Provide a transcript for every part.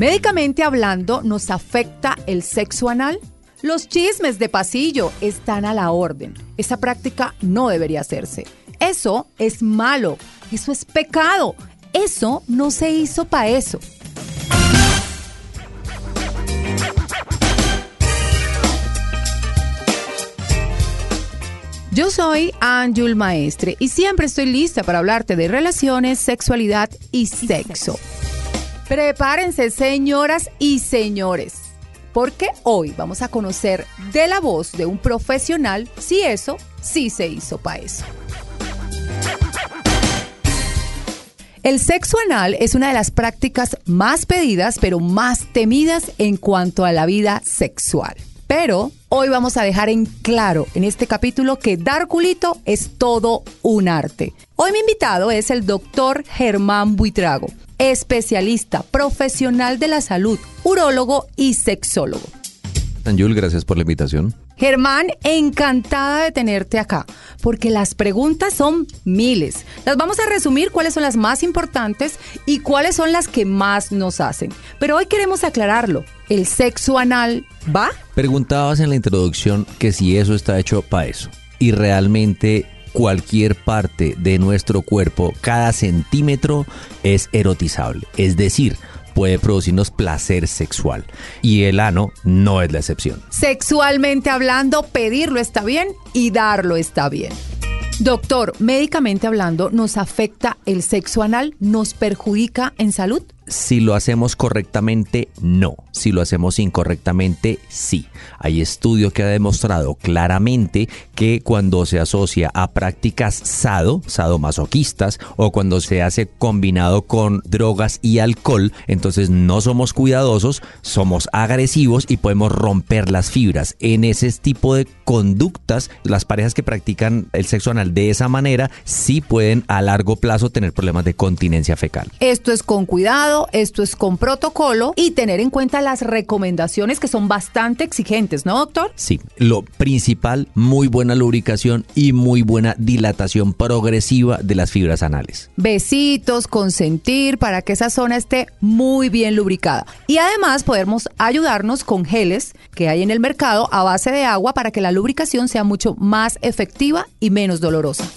Médicamente hablando, ¿nos afecta el sexo anal? Los chismes de pasillo están a la orden. Esa práctica no debería hacerse. Eso es malo. Eso es pecado. Eso no se hizo para eso. Yo soy Anjul Maestre y siempre estoy lista para hablarte de relaciones, sexualidad y sexo. Prepárense, señoras y señores, porque hoy vamos a conocer de la voz de un profesional si eso sí se hizo para eso. El sexo anal es una de las prácticas más pedidas pero más temidas en cuanto a la vida sexual. Pero hoy vamos a dejar en claro en este capítulo que dar culito es todo un arte. Hoy mi invitado es el doctor Germán Buitrago, especialista, profesional de la salud, urólogo y sexólogo. Anjul, gracias por la invitación. Germán, encantada de tenerte acá, porque las preguntas son miles. Las vamos a resumir cuáles son las más importantes y cuáles son las que más nos hacen. Pero hoy queremos aclararlo. ¿El sexo anal va? Preguntabas en la introducción que si eso está hecho para eso. Y realmente cualquier parte de nuestro cuerpo, cada centímetro es erotizable. Es decir, puede producirnos placer sexual. Y el ano no es la excepción. Sexualmente hablando, pedirlo está bien y darlo está bien. Doctor, médicamente hablando, ¿nos afecta el sexo anal? ¿Nos perjudica en salud? Si lo hacemos correctamente, no. Si lo hacemos incorrectamente, sí. Hay estudio que ha demostrado claramente que cuando se asocia a prácticas sado, sadomasoquistas, o cuando se hace combinado con drogas y alcohol, entonces no somos cuidadosos, somos agresivos y podemos romper las fibras. En ese tipo de conductas, las parejas que practican el sexo anal de esa manera sí pueden a largo plazo tener problemas de continencia fecal. Esto es con cuidado, esto es con protocolo y tener en cuenta las recomendaciones que son bastante exigentes, ¿no, doctor? Sí, lo principal, muy buena lubricación y muy buena dilatación progresiva de las fibras anales. Besitos, consentir para que esa zona esté muy bien lubricada. Y además podemos ayudarnos con geles que hay en el mercado a base de agua para que la lubricación sea mucho más efectiva y menos dolorosa.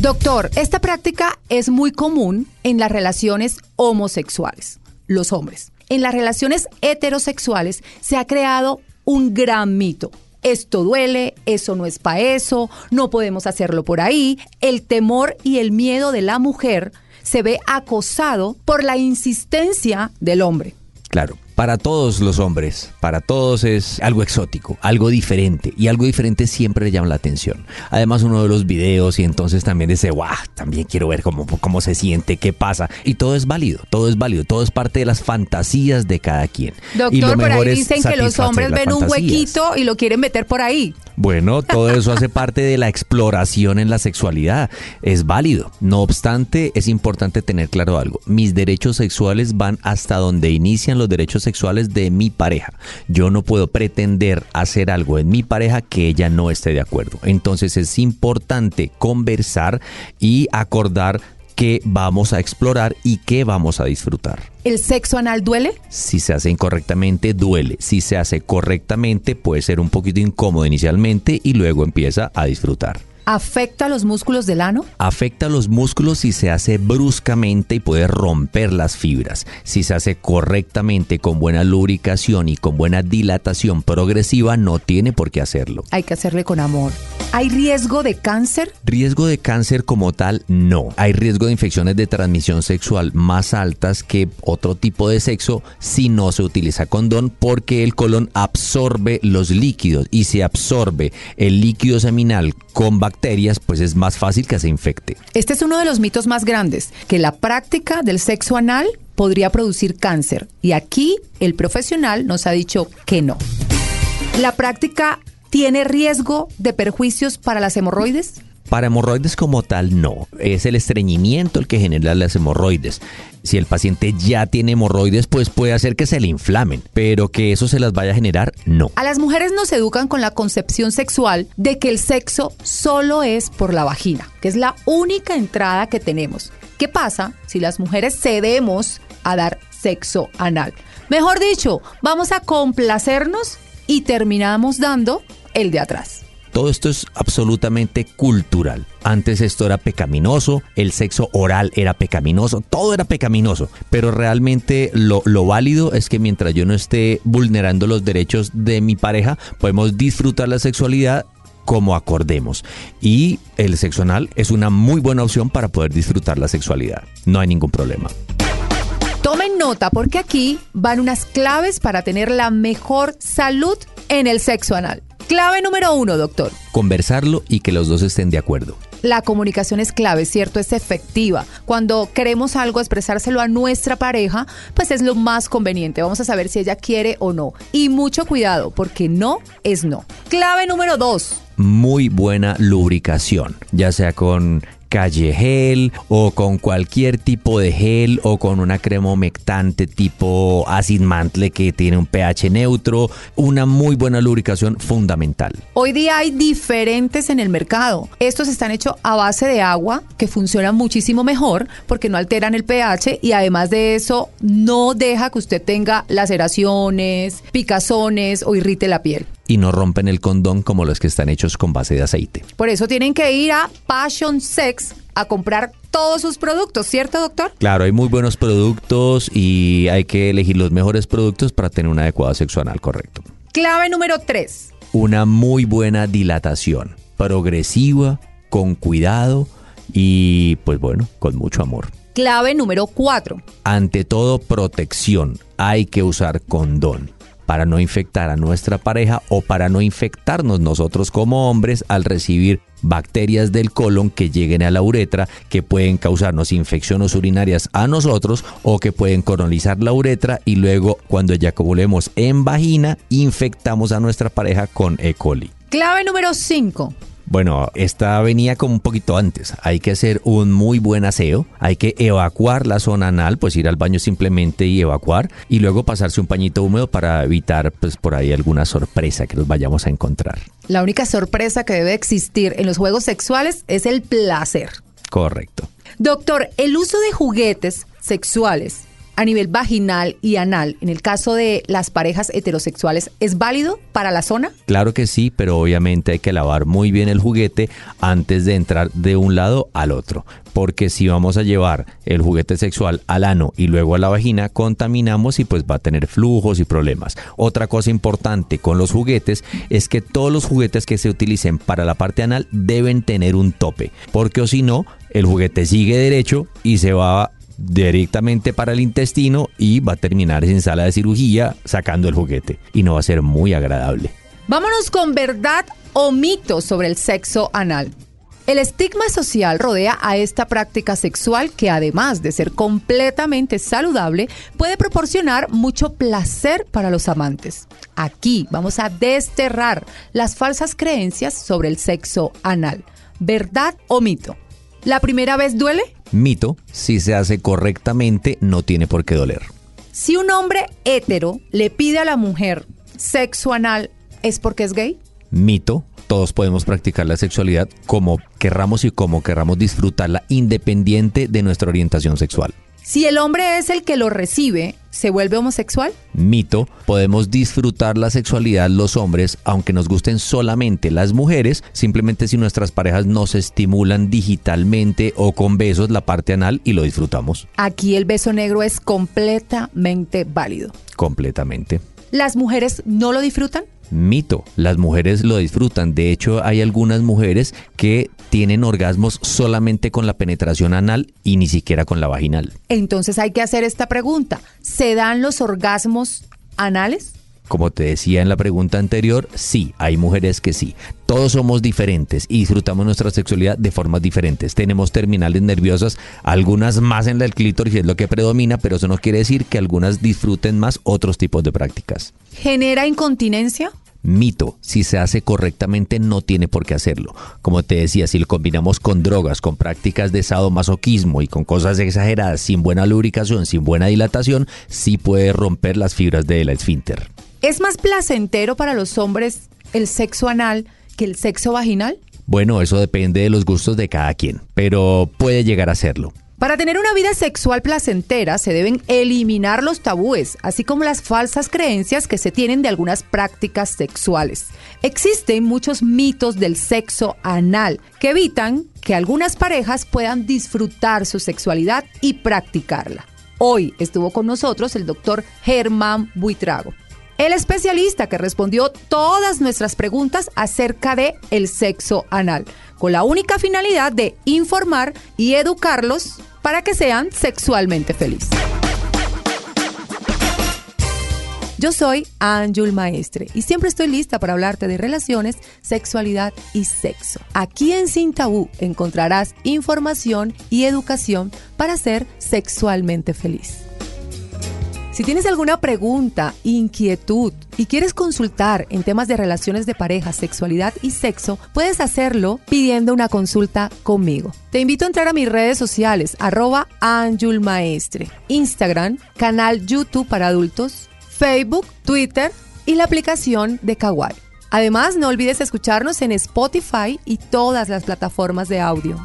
Doctor, esta práctica es muy común en las relaciones homosexuales, los hombres. En las relaciones heterosexuales se ha creado un gran mito. Esto duele, eso no es para eso, no podemos hacerlo por ahí. El temor y el miedo de la mujer se ve acosado por la insistencia del hombre. Claro, para todos los hombres, para todos es algo exótico, algo diferente. Y algo diferente siempre le llama la atención. Además, uno de los videos y entonces también dice, guau, también quiero ver cómo, cómo se siente, qué pasa. Y todo es válido, todo es válido, todo es parte de las fantasías de cada quien. Doctor, por ahí dicen que los hombres ven un huequito y lo quieren meter por ahí. Bueno, todo eso hace parte de la exploración en la sexualidad. Es válido. No obstante, es importante tener claro algo. Mis derechos sexuales van hasta donde inician los derechos sexuales de mi pareja. Yo no puedo pretender hacer algo en mi pareja que ella no esté de acuerdo. Entonces es importante conversar y acordar qué vamos a explorar y qué vamos a disfrutar. ¿El sexo anal duele? Si se hace incorrectamente, duele. Si se hace correctamente, puede ser un poquito incómodo inicialmente y luego empieza a disfrutar. ¿Afecta los músculos del ano? Afecta los músculos si se hace bruscamente y puede romper las fibras. Si se hace correctamente, con buena lubricación y con buena dilatación progresiva, no tiene por qué hacerlo. Hay que hacerle con amor. ¿Hay riesgo de cáncer? Riesgo de cáncer como tal, no. Hay riesgo de infecciones de transmisión sexual más altas que otro tipo de sexo si no se utiliza condón porque el colon absorbe los líquidos y si absorbe el líquido seminal con bacterias pues es más fácil que se infecte. Este es uno de los mitos más grandes, que la práctica del sexo anal podría producir cáncer. Y aquí el profesional nos ha dicho que no. ¿La práctica tiene riesgo de perjuicios para las hemorroides? Para hemorroides como tal, no. Es el estreñimiento el que genera las hemorroides. Si el paciente ya tiene hemorroides, pues puede hacer que se le inflamen, pero que eso se las vaya a generar, no. A las mujeres nos educan con la concepción sexual de que el sexo solo es por la vagina, que es la única entrada que tenemos. ¿Qué pasa si las mujeres cedemos a dar sexo anal? Mejor dicho, vamos a complacernos y terminamos dando el de atrás. Todo esto es absolutamente cultural. Antes esto era pecaminoso, el sexo oral era pecaminoso, todo era pecaminoso. Pero realmente lo, lo, válido es que mientras yo no esté vulnerando los derechos de mi pareja, podemos disfrutar la sexualidad como acordemos. Y el sexo anal es una muy buena opción para poder disfrutar la sexualidad. No hay ningún problema. Tomen nota porque aquí van unas claves para tener la mejor salud en el sexo anal. Clave número uno, doctor. Conversarlo y que los dos estén de acuerdo. La comunicación es clave, ¿cierto? Es efectiva. Cuando queremos algo, expresárselo a nuestra pareja, pues es lo más conveniente. Vamos a saber si ella quiere o no. Y mucho cuidado, porque no es no. Clave número dos. Muy buena lubricación, ya sea con calle gel o con cualquier tipo de gel o con una crema humectante tipo acid mantle que tiene un pH neutro, una muy buena lubricación fundamental. Hoy día hay diferentes en el mercado. Estos están hechos a base de agua que funcionan muchísimo mejor porque no alteran el pH y además de eso no deja que usted tenga laceraciones, picazones o irrite la piel y no rompen el condón como los que están hechos con base de aceite. Por eso tienen que ir a Passion Sex a comprar todos sus productos, ¿cierto, doctor? Claro, hay muy buenos productos y hay que elegir los mejores productos para tener una adecuada sexo anal, correcto. Clave número 3. Una muy buena dilatación, progresiva, con cuidado y pues bueno, con mucho amor. Clave número 4. Ante todo, protección. Hay que usar condón para no infectar a nuestra pareja o para no infectarnos nosotros como hombres al recibir bacterias del colon que lleguen a la uretra que pueden causarnos infecciones urinarias a nosotros o que pueden colonizar la uretra y luego cuando eyaculemos en vagina infectamos a nuestra pareja con E. coli. Clave número 5. Bueno, esta venía como un poquito antes. Hay que hacer un muy buen aseo, hay que evacuar la zona anal, pues ir al baño simplemente y evacuar, y luego pasarse un pañito húmedo para evitar pues por ahí alguna sorpresa que nos vayamos a encontrar. La única sorpresa que debe existir en los juegos sexuales es el placer. Correcto. Doctor, el uso de juguetes sexuales a nivel vaginal y anal, en el caso de las parejas heterosexuales, ¿es válido para la zona? Claro que sí, pero obviamente hay que lavar muy bien el juguete antes de entrar de un lado al otro. Porque si vamos a llevar el juguete sexual al ano y luego a la vagina, contaminamos y pues va a tener flujos y problemas. Otra cosa importante con los juguetes es que todos los juguetes que se utilicen para la parte anal deben tener un tope. Porque o si no, el juguete sigue derecho y se va directamente para el intestino y va a terminar en sala de cirugía sacando el juguete y no va a ser muy agradable. Vámonos con verdad o mito sobre el sexo anal. El estigma social rodea a esta práctica sexual que además de ser completamente saludable, puede proporcionar mucho placer para los amantes. Aquí vamos a desterrar las falsas creencias sobre el sexo anal. ¿Verdad o mito? ¿La primera vez duele? Mito, si se hace correctamente, no tiene por qué doler. Si un hombre hetero le pide a la mujer sexo anal, ¿es porque es gay? Mito, todos podemos practicar la sexualidad como querramos y como querramos disfrutarla independiente de nuestra orientación sexual. Si el hombre es el que lo recibe, ¿se vuelve homosexual? Mito, podemos disfrutar la sexualidad los hombres, aunque nos gusten solamente las mujeres, simplemente si nuestras parejas nos estimulan digitalmente o con besos la parte anal y lo disfrutamos. Aquí el beso negro es completamente válido. Completamente. ¿Las mujeres no lo disfrutan? Mito. Las mujeres lo disfrutan. De hecho, hay algunas mujeres que tienen orgasmos solamente con la penetración anal y ni siquiera con la vaginal. Entonces hay que hacer esta pregunta. ¿Se dan los orgasmos anales? Como te decía en la pregunta anterior, sí, hay mujeres que sí. Todos somos diferentes y disfrutamos nuestra sexualidad de formas diferentes. Tenemos terminales nerviosas, algunas más en el clítoris es lo que predomina, pero eso no quiere decir que algunas disfruten más otros tipos de prácticas. ¿Genera incontinencia? Mito, si se hace correctamente no tiene por qué hacerlo. Como te decía, si lo combinamos con drogas, con prácticas de sadomasoquismo y con cosas exageradas, sin buena lubricación, sin buena dilatación, sí puede romper las fibras del esfínter. ¿Es más placentero para los hombres el sexo anal que el sexo vaginal? Bueno, eso depende de los gustos de cada quien, pero puede llegar a serlo. Para tener una vida sexual placentera se deben eliminar los tabúes, así como las falsas creencias que se tienen de algunas prácticas sexuales. Existen muchos mitos del sexo anal que evitan que algunas parejas puedan disfrutar su sexualidad y practicarla. Hoy estuvo con nosotros el doctor Germán Buitrago. El especialista que respondió todas nuestras preguntas acerca de el sexo anal, con la única finalidad de informar y educarlos para que sean sexualmente felices. Yo soy Ángel Maestre y siempre estoy lista para hablarte de relaciones, sexualidad y sexo. Aquí en Sin Tabú encontrarás información y educación para ser sexualmente feliz. Si tienes alguna pregunta, inquietud y quieres consultar en temas de relaciones de pareja, sexualidad y sexo, puedes hacerlo pidiendo una consulta conmigo. Te invito a entrar a mis redes sociales, arroba Maestre, Instagram, canal YouTube para adultos, Facebook, Twitter y la aplicación de Kawaii. Además, no olvides escucharnos en Spotify y todas las plataformas de audio.